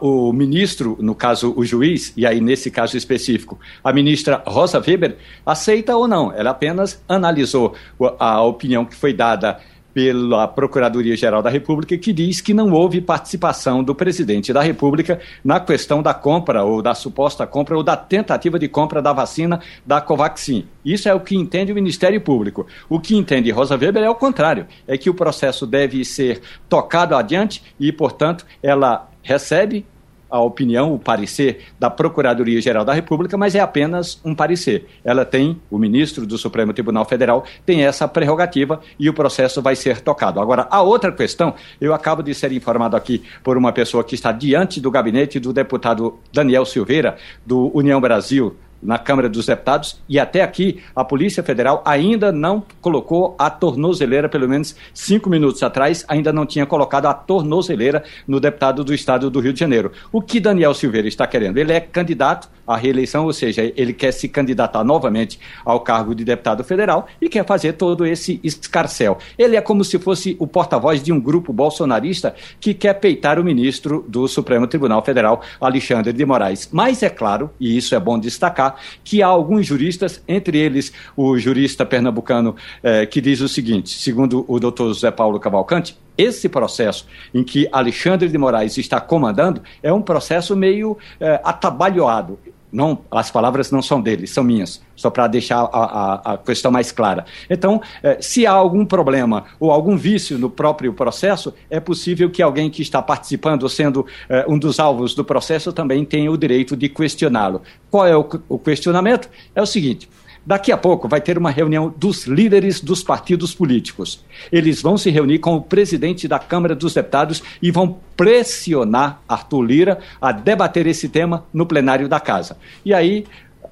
E: O ministro, no caso o juiz, e aí nesse caso específico, a ministra Rosa Weber, aceita ou não. Ela apenas analisou a opinião que foi dada pela Procuradoria-Geral da República, que diz que não houve participação do presidente da República na questão da compra, ou da suposta compra, ou da tentativa de compra da vacina da Covaxin. Isso é o que entende o Ministério Público. O que entende Rosa Weber é o contrário, é que o processo deve ser tocado adiante e, portanto, ela recebe a opinião, o parecer da Procuradoria-Geral da República, mas é apenas um parecer. Ela tem, o ministro do Supremo Tribunal Federal tem essa prerrogativa e o processo vai ser tocado. Agora, a outra questão, eu acabo de ser informado aqui por uma pessoa que está diante do gabinete do deputado Daniel Silveira, do União Brasil, na Câmara dos Deputados e até aqui a Polícia Federal ainda não colocou a tornozeleira, pelo menos cinco minutos atrás, ainda não tinha colocado a tornozeleira no deputado do Estado do Rio de Janeiro. O que Daniel Silveira está querendo? Ele é candidato à reeleição, ou seja, ele quer se candidatar novamente ao cargo de deputado federal e quer fazer todo esse escarcel. Ele é como se fosse o porta-voz de um grupo bolsonarista que quer peitar o ministro do Supremo Tribunal Federal, Alexandre de Moraes. Mas é claro, e isso é bom destacar, que há alguns juristas, entre eles o jurista pernambucano, eh, que diz o seguinte: segundo o doutor José Paulo Cavalcante, esse processo em que Alexandre de Moraes está comandando é um processo meio eh, atabalhoado Não, as palavras não são dele, são minhas, só para deixar a, a, a, questão mais clara. Então, eh, se há algum problema ou algum vício no próprio processo, é possível que alguém que está participando, sendo eh, um dos alvos do processo, também tenha o direito de questioná-lo. Qual é o, o questionamento? É o seguinte: Daqui a pouco vai ter uma reunião dos líderes dos partidos políticos. Eles vão se reunir com o presidente da Câmara dos Deputados e vão pressionar Arthur Lira a debater esse tema no plenário da Casa. E aí,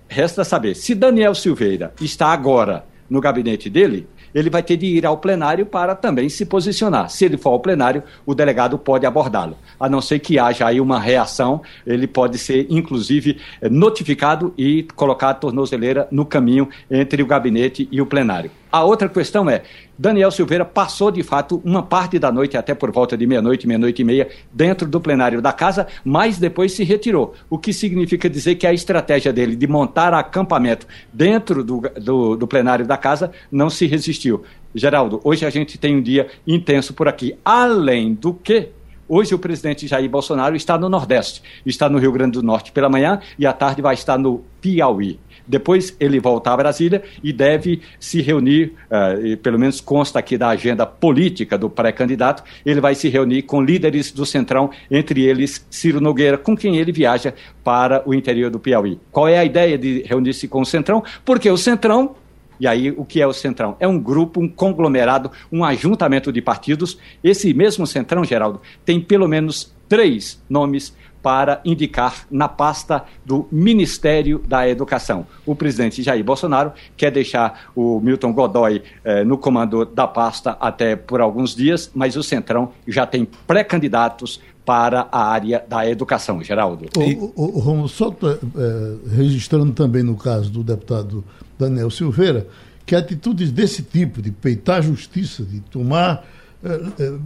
E: resta saber, se Daniel Silveira está agora no gabinete dele, ele vai ter de ir ao plenário para também se posicionar. Se ele for ao plenário, o delegado pode abordá-lo. A não ser que haja aí uma reação, ele pode ser, inclusive, notificado e colocar a tornozeleira no caminho entre o gabinete e o plenário. A outra questão é: Daniel Silveira passou de fato uma parte da noite, até por volta de meia-noite, meia-noite e meia, dentro do plenário da casa, mas depois se retirou. O que significa dizer que a estratégia dele de montar acampamento dentro do, do, do plenário da casa não se resistiu. Geraldo, hoje a gente tem um dia intenso por aqui. Além do que, Hoje o presidente Jair Bolsonaro está no Nordeste, está no Rio Grande do Norte pela manhã e à tarde vai estar no Piauí. Depois ele volta a Brasília e deve se reunir, uh, pelo menos consta aqui da agenda política do pré-candidato, ele vai se reunir com líderes do Centrão, entre eles Ciro Nogueira, com quem ele viaja para o interior do Piauí. Qual é a ideia de reunir-se com o Centrão? Porque o Centrão e aí, o que é o Centrão? É um grupo, um conglomerado, um ajuntamento de partidos. Esse mesmo Centrão, Geraldo, tem pelo menos três nomes para indicar na pasta do Ministério da Educação. O presidente Jair Bolsonaro quer deixar o Milton Godoy eh, no comando da pasta até por alguns dias, mas o Centrão já tem pré-candidatos para a área da educação, Geraldo.
B: O, o, o Romulo, só é, registrando também no caso do deputado Daniel Silveira, que atitudes desse tipo, de peitar a justiça, de tomar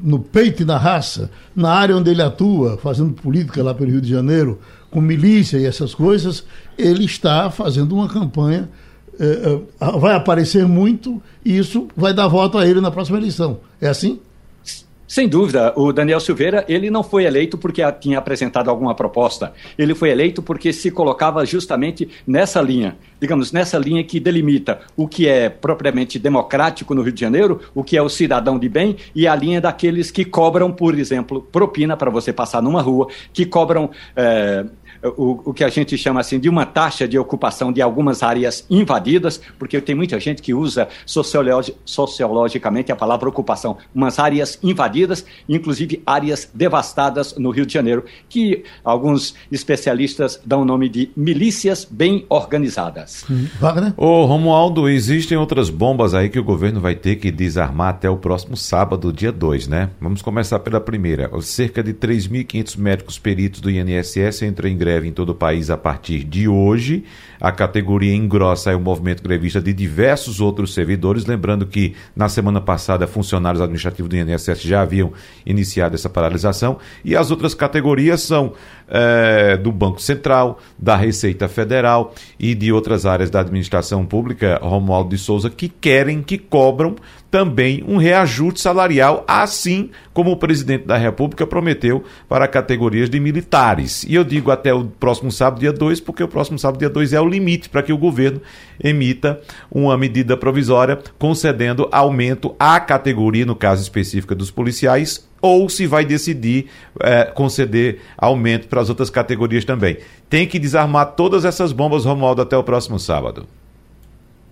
B: no peito e na raça, na área onde ele atua, fazendo política lá pelo Rio de Janeiro, com milícia e essas coisas, ele está fazendo uma campanha, eh, vai aparecer muito e isso vai dar voto a ele na próxima eleição. É assim?
E: Sem dúvida, o Daniel Silveira, ele não foi eleito porque tinha apresentado alguma proposta. Ele foi eleito porque se colocava justamente nessa linha, digamos, nessa linha que delimita o que é propriamente democrático no Rio de Janeiro, o que é o cidadão de bem e a linha daqueles que cobram, por exemplo, propina para você passar numa rua, que cobram. Eh, o, o que a gente chama assim de uma taxa de ocupação de algumas áreas invadidas, porque tem muita gente que usa sociologi sociologicamente a palavra ocupação, umas áreas invadidas, inclusive áreas devastadas no Rio de Janeiro, que alguns especialistas dão o nome de milícias bem organizadas.
C: Hum, Wagner? Ô Romualdo, existem outras bombas aí que o governo vai ter que desarmar até o próximo sábado, dia 2, né? Vamos começar pela primeira. Cerca de 3.500 médicos peritos do INSS entram em greve em todo o país a partir de hoje. A categoria engrossa o movimento grevista de diversos outros servidores. Lembrando que na semana passada, funcionários administrativos do INSS já haviam iniciado essa paralisação. E as outras categorias são é, do Banco Central, da Receita Federal e de outras áreas da administração pública, Romualdo de Souza, que querem, que cobram também um reajuste salarial, assim como o presidente da República prometeu para categorias de militares. E eu digo até o próximo sábado, dia 2, porque o próximo sábado, dia 2, é o limite para que o governo emita uma medida provisória concedendo aumento à categoria, no caso específico dos policiais, ou se vai decidir é, conceder aumento para as outras categorias também. Tem que desarmar todas essas bombas, Romualdo, até o próximo sábado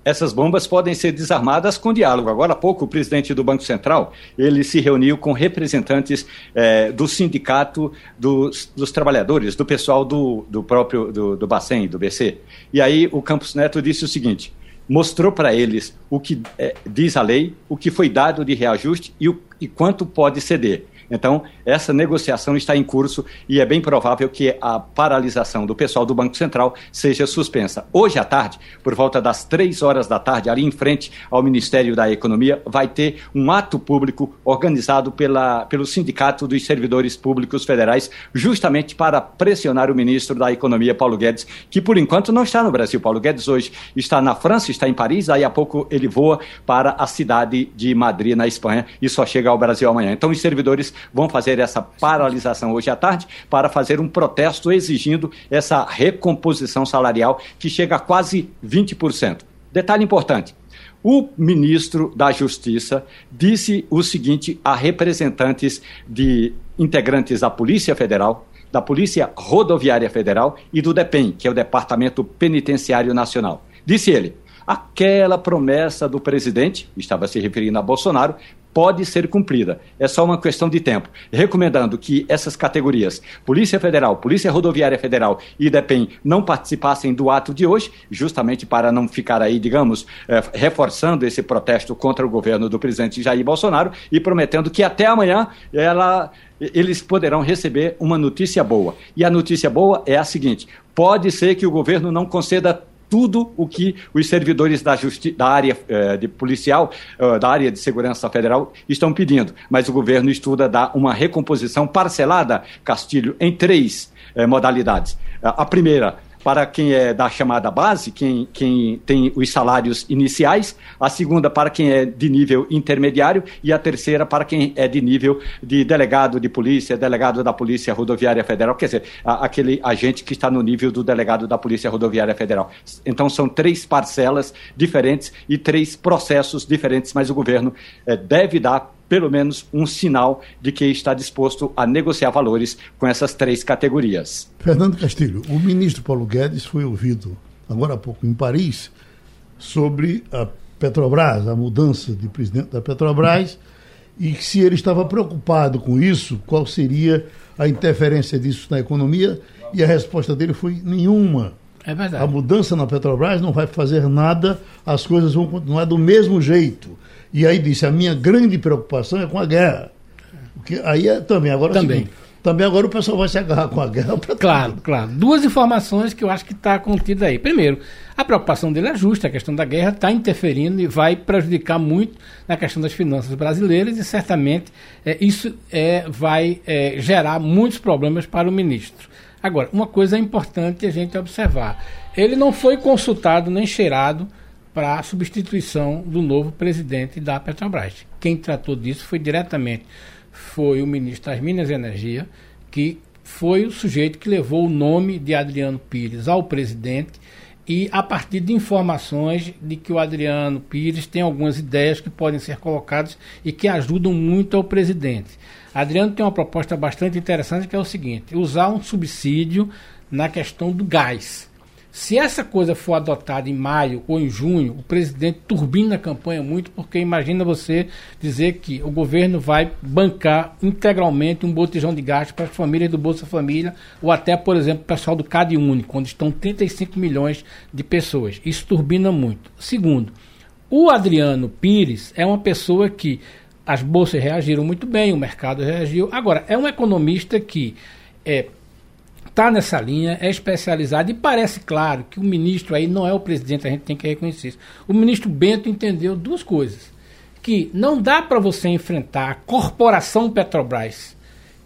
E: essas bombas podem ser desarmadas com diálogo. Agora há pouco, o presidente do Banco Central, ele se reuniu com representantes eh, do sindicato dos, dos, trabalhadores, do pessoal do, do próprio do, do Bacen, do BC. E aí o Campos Neto disse o seguinte, mostrou para eles o que eh, diz a lei, o que foi dado de reajuste e, o, e quanto pode ceder. Então, essa negociação está em curso e é bem provável que a paralisação do pessoal do Banco Central seja suspensa. Hoje à tarde, por volta das três horas da tarde, ali em frente ao Ministério da Economia, vai ter um ato público organizado pela, pelo Sindicato dos Servidores Públicos Federais, justamente para pressionar o ministro da Economia, Paulo Guedes, que por enquanto não está no Brasil. Paulo Guedes hoje está na França, está em Paris, aí a pouco ele voa para a cidade de Madrid, na Espanha, e só chega ao Brasil amanhã. Então, os servidores vão fazer essa paralisação hoje à tarde para fazer um protesto exigindo essa recomposição salarial que chega a quase 20%. Detalhe importante: o ministro da Justiça disse o seguinte a representantes de integrantes da Polícia Federal, da Polícia Rodoviária Federal e do DEPEN, que é o Departamento Penitenciário Nacional. Disse ele: aquela promessa do presidente, estava se referindo a Bolsonaro, pode ser cumprida. É só uma questão de tempo. Recomendando que essas categorias, Polícia Federal, Polícia Rodoviária Federal e DEPEN, não participassem do ato de hoje, justamente para não ficar aí, digamos, eh, reforçando esse protesto contra o governo do presidente Jair Bolsonaro e prometendo que até amanhã ela, eles poderão receber uma notícia boa. E a notícia boa é a seguinte: pode ser que o governo não conceda tudo o que os servidores da, da área eh, de policial, eh, da área de segurança federal, estão pedindo. Mas o governo estuda dar uma recomposição parcelada, Castilho, em três eh, modalidades. A primeira, para quem é da chamada base, quem, quem tem os salários iniciais, a segunda para quem é de nível intermediário e a terceira para quem é de nível de delegado de polícia, delegado da Polícia Rodoviária Federal, quer dizer, a, aquele agente que está no nível do delegado da Polícia Rodoviária Federal. Então são três parcelas diferentes e três processos diferentes, mas o governo é, deve dar pelo menos um sinal de que está disposto a negociar valores com essas três categorias.
B: Fernando Castilho, o ministro Paulo Guedes foi ouvido agora há pouco em Paris sobre a Petrobras, a mudança de presidente da Petrobras, e se ele estava preocupado com isso, qual seria a interferência disso na economia, e a resposta dele foi nenhuma.
D: É verdade.
B: A mudança na Petrobras não vai fazer nada, as coisas vão continuar do mesmo jeito. E aí disse: a minha grande preocupação é com a guerra. Porque aí é também, agora
D: também. É
B: seguinte, também agora o pessoal vai se agarrar com a guerra.
D: Claro, tudo. claro. Duas informações que eu acho que está contida aí. Primeiro, a preocupação dele é justa, a questão da guerra está interferindo e vai prejudicar muito na questão das finanças brasileiras e certamente é, isso é, vai é, gerar muitos problemas para o ministro. Agora, uma coisa importante a gente observar: ele não foi consultado nem cheirado para a substituição do novo presidente da Petrobras. Quem tratou disso foi diretamente foi o ministro das Minas e Energia, que foi o sujeito que levou o nome de Adriano Pires ao presidente e a partir de informações de que o Adriano Pires tem algumas ideias que podem ser colocadas e que ajudam muito ao presidente. Adriano tem uma proposta bastante interessante que é o seguinte: usar um subsídio na questão do gás. Se essa coisa for adotada em maio ou em junho, o presidente turbina a campanha muito, porque imagina você dizer que o governo vai bancar integralmente um botijão de gás para as famílias do Bolsa Família, ou até, por exemplo, o pessoal do Cade Único, onde estão 35 milhões de pessoas. Isso turbina muito. Segundo, o Adriano Pires é uma pessoa que as bolsas reagiram muito bem, o mercado reagiu. Agora, é um economista que é, está nessa linha, é especializado e parece claro que o ministro aí não é o presidente, a gente tem que reconhecer isso. O ministro Bento entendeu duas coisas: que não dá para você enfrentar a corporação Petrobras,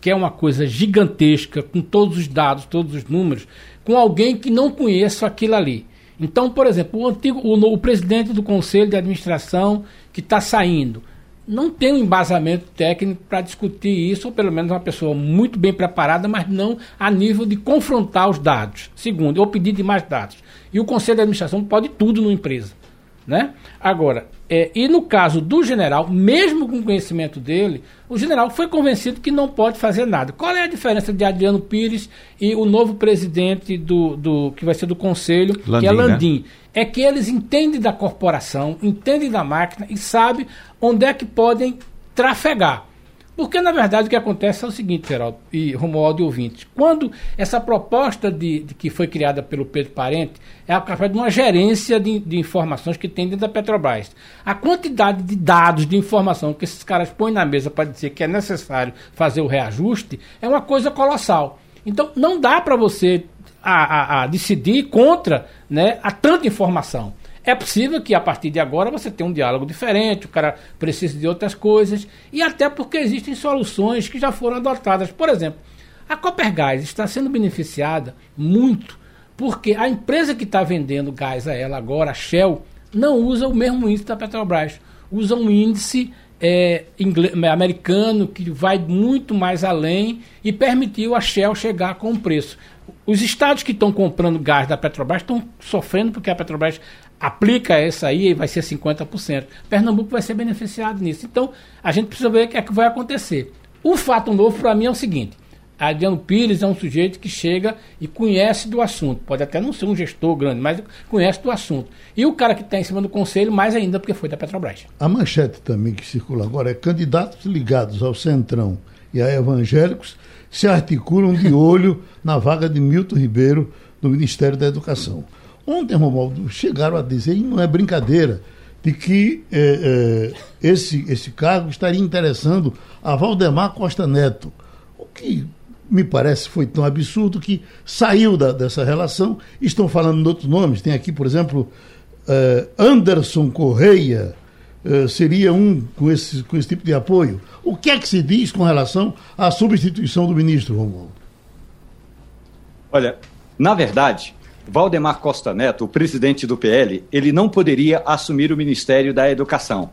D: que é uma coisa gigantesca, com todos os dados, todos os números, com alguém que não conheça aquilo ali. Então, por exemplo, o antigo, o, o presidente do conselho de administração que está saindo, não tem um embasamento técnico para discutir isso, ou pelo menos uma pessoa muito bem preparada, mas não a nível de confrontar os dados. Segundo, ou pedir de mais dados. E o conselho de administração pode tudo numa empresa. Né? Agora, é, e no caso do general, mesmo com conhecimento dele, o general foi convencido que não pode fazer nada. Qual é a diferença de Adriano Pires e o novo presidente do, do que vai ser do conselho, Landim, que é Landim? Né? É que eles entendem da corporação, entendem da máquina e sabem onde é que podem trafegar. Porque, na verdade, o que acontece é o seguinte, Geraldo e Romualdo e ouvintes. Quando essa proposta de, de, que foi criada pelo Pedro Parente é a de uma gerência de, de, informações que tem dentro da Petrobras. A quantidade de dados, de informação que esses caras põem na mesa para dizer que é necessário fazer o reajuste é uma coisa colossal. Então, não dá para você a, a, a decidir contra né, a tanta informação. É possível que a partir de agora você tenha um diálogo diferente, o cara precise de outras coisas, e até porque existem soluções que já foram adotadas. Por exemplo, a Copergás está sendo beneficiada muito porque a empresa que está vendendo gás a ela agora, a Shell, não usa o mesmo índice da Petrobras, usa um índice é, inglês, americano que vai muito mais além e permitiu a Shell chegar com o preço. Os estados que estão comprando gás da Petrobras estão sofrendo porque a Petrobras aplica essa aí e vai ser 50%. Pernambuco vai ser beneficiado nisso. Então, a gente precisa ver o que é que vai acontecer. O fato novo para mim é o seguinte: Adriano Pires é um sujeito que chega e conhece do assunto. Pode até não ser um gestor grande, mas conhece do assunto. E o cara que está em cima do conselho, mais ainda, porque foi da Petrobras.
B: A manchete também que circula agora é candidatos ligados ao Centrão e a evangélicos se articulam de [laughs] olho na vaga de Milton Ribeiro do Ministério da Educação. Ontem, Romualdo, chegaram a dizer, e não é brincadeira, de que é, é, esse, esse cargo estaria interessando a Valdemar Costa Neto, o que me parece foi tão absurdo que saiu da, dessa relação. Estão falando de outros nomes. Tem aqui, por exemplo, uh, Anderson Correia, seria um com esse, com esse tipo de apoio. O que é que se diz com relação à substituição do ministro, Romualdo?
E: Olha, na verdade, Valdemar Costa Neto, o presidente do PL, ele não poderia assumir o Ministério da Educação.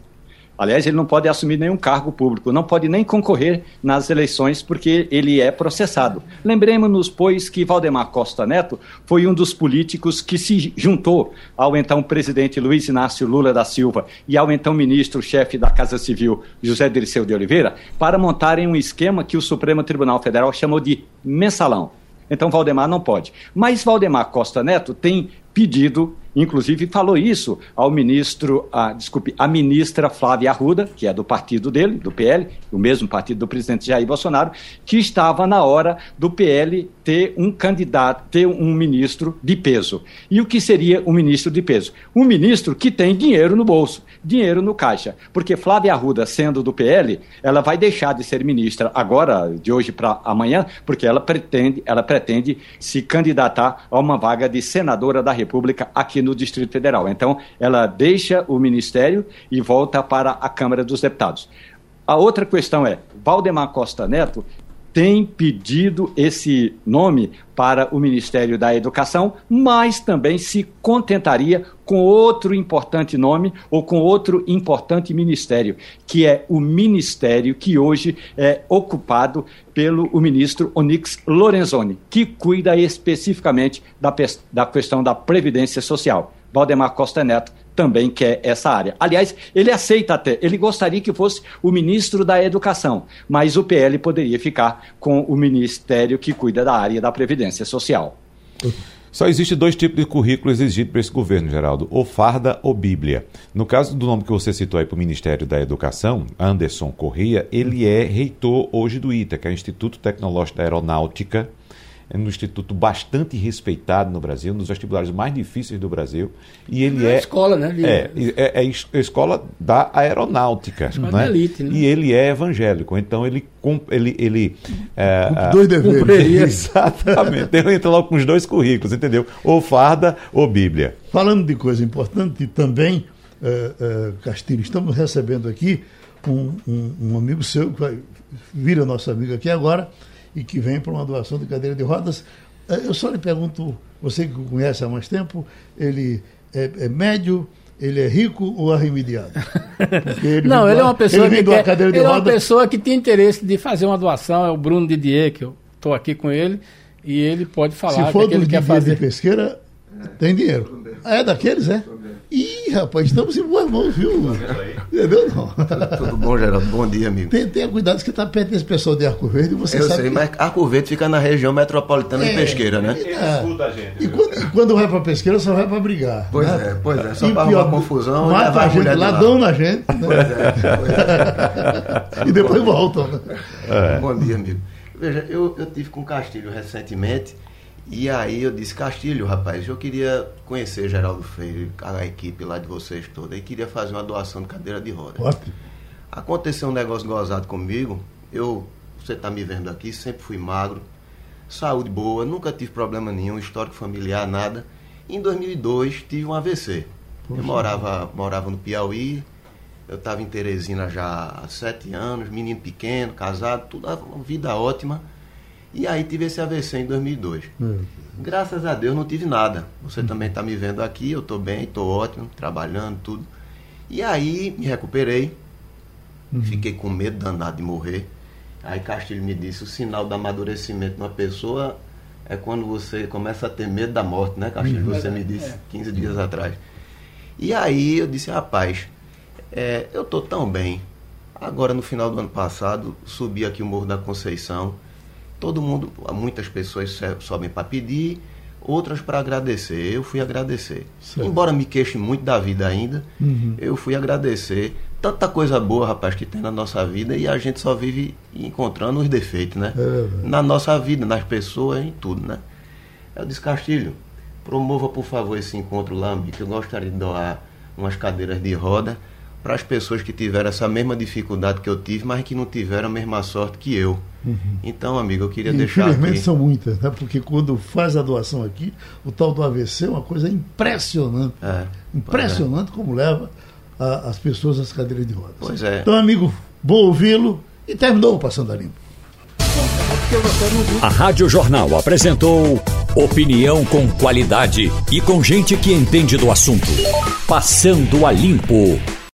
E: Aliás, ele não pode assumir nenhum cargo público, não pode nem concorrer nas eleições porque ele é processado. Lembremos-nos, pois, que Valdemar Costa Neto foi um dos políticos que se juntou ao então presidente Luiz Inácio Lula da Silva e ao então ministro-chefe da Casa Civil, José Dirceu de Oliveira, para montarem um esquema que o Supremo Tribunal Federal chamou de mensalão. Então, Valdemar não pode. Mas Valdemar Costa Neto tem pedido Inclusive falou isso ao ministro, a, desculpe, a ministra Flávia Arruda, que é do partido dele, do PL, o mesmo partido do presidente Jair Bolsonaro, que estava na hora do PL ter um candidato, ter um ministro de peso. E o que seria um ministro de peso? Um ministro que tem dinheiro no bolso, dinheiro no caixa. Porque Flávia Arruda, sendo do PL, ela vai deixar de ser ministra agora, de hoje para amanhã, porque ela pretende, ela pretende se candidatar a uma vaga de senadora da República aqui no Distrito Federal. Então, ela deixa o Ministério e volta para a Câmara dos Deputados. A outra questão é: Valdemar Costa Neto tem pedido esse nome para o Ministério da Educação, mas também se contentaria com outro importante nome ou com outro importante ministério, que é o ministério que hoje é ocupado pelo o ministro Onyx Lorenzoni, que cuida especificamente da, da questão da Previdência Social. Valdemar Costa Neto também quer essa área. Aliás, ele aceita até, ele gostaria que fosse o ministro da Educação, mas o PL poderia ficar com o ministério que cuida da área da Previdência Social.
C: Só existe dois tipos de currículo exigido para esse governo, Geraldo: ou farda ou Bíblia. No caso do nome que você citou aí para o Ministério da Educação, Anderson Corrêa, ele é reitor hoje do ITA, que é o Instituto Tecnológico da Aeronáutica é um instituto bastante respeitado no Brasil, um dos vestibulares mais difíceis do Brasil. E ele é. é
D: escola, né?
C: É, é, é, a escola da aeronáutica. Escola né? elite, né? E ele é evangélico, então ele. ele, ele
B: é, dois deveres. [laughs]
C: Exatamente. Ele entra logo com os dois currículos, entendeu? Ou farda ou Bíblia.
B: Falando de coisa importante também, é, é, Castilho, estamos recebendo aqui um, um, um amigo seu, que vai, vira nosso amigo aqui agora e que vem para uma doação de cadeira de rodas. Eh, eu só lhe pergunto, você que o conhece há mais tempo, ele é, é médio, ele é rico ou arremediado?
D: Ele [laughs] não, ele é uma pessoa ele que quer, ele é uma pessoa que tem interesse de fazer uma doação, é o Bruno Didier, que eu estou aqui com ele, e ele pode falar
B: Se for
D: que,
B: do
D: ele quer fazer.
B: de pesqueira, tem dinheiro. É daqueles, é? Ih, rapaz, estamos em boas mãos, viu? Entendeu? Não.
H: Tudo bom, Geraldo? Bom dia, amigo.
B: Tem, tenha cuidado que está perto desse pessoal de Arco Verde. Você
H: Eu
B: sabe
H: sei,
B: que...
H: mas Arco Verde fica na região metropolitana é, de Pesqueira, né?
B: É. E quando, e quando vai para Pesqueira, só vai para brigar.
H: Pois
B: né?
H: é, pois é. Só para arrumar confusão. Mata
B: a gente lá, dão na gente. Né? Pois é, pois é. e depois voltam. Né?
H: É. Bom dia, amigo. Veja, eu, eu tive com Castilho recentemente e aí eu disse, Castilho, rapaz, eu queria conhecer Geraldo Freire, a equipe lá de vocês toda, e queria fazer uma doação de cadeira de roda.
B: Ótimo.
H: Aconteceu um negócio gozado comigo, eu, você está me vendo aqui, sempre fui magro, saúde boa, nunca tive problema nenhum, histórico familiar, nada. Em 2002 tive um AVC. Poxa. Eu morava, morava no Piauí, eu estava em Teresina já há sete anos, menino pequeno, casado, tudo, uma vida ótima. E aí tive esse AVC em 2002. Hum. Graças a Deus não tive nada. Você hum. também está me vendo aqui, eu estou bem, estou ótimo, trabalhando, tudo. E aí me recuperei. Uhum. Fiquei com medo danado de morrer. Aí Castilho me disse, o sinal do amadurecimento de uma pessoa é quando você começa a ter medo da morte, né, Castilho? Uhum. Você me disse 15 dias atrás. E aí eu disse, rapaz, é, eu tô tão bem. Agora, no final do ano passado, subi aqui o Morro da Conceição. Todo mundo, muitas pessoas sobem para pedir, outras para agradecer. Eu fui agradecer. Certo. Embora me queixe muito da vida ainda, uhum. eu fui agradecer. Tanta coisa boa, rapaz, que tem na nossa vida e a gente só vive encontrando os defeitos, né? É na nossa vida, nas pessoas, em tudo, né? Eu disse, Castilho, promova, por favor, esse encontro lá, que eu gostaria de doar umas cadeiras de roda para as pessoas que tiveram essa mesma dificuldade que eu tive, mas que não tiveram a mesma sorte que eu. Uhum. Então, amigo, eu queria e, deixar.
B: Infelizmente aqui... são muitas, né? porque quando faz a doação aqui, o tal do AVC é uma coisa impressionante. É, impressionante é. como leva a, as pessoas às cadeiras de rodas.
H: Pois é.
B: Então, amigo, bom ouvi-lo e terminou o Passando a Limpo.
A: A Rádio Jornal apresentou opinião com qualidade e com gente que entende do assunto. Passando a Limpo.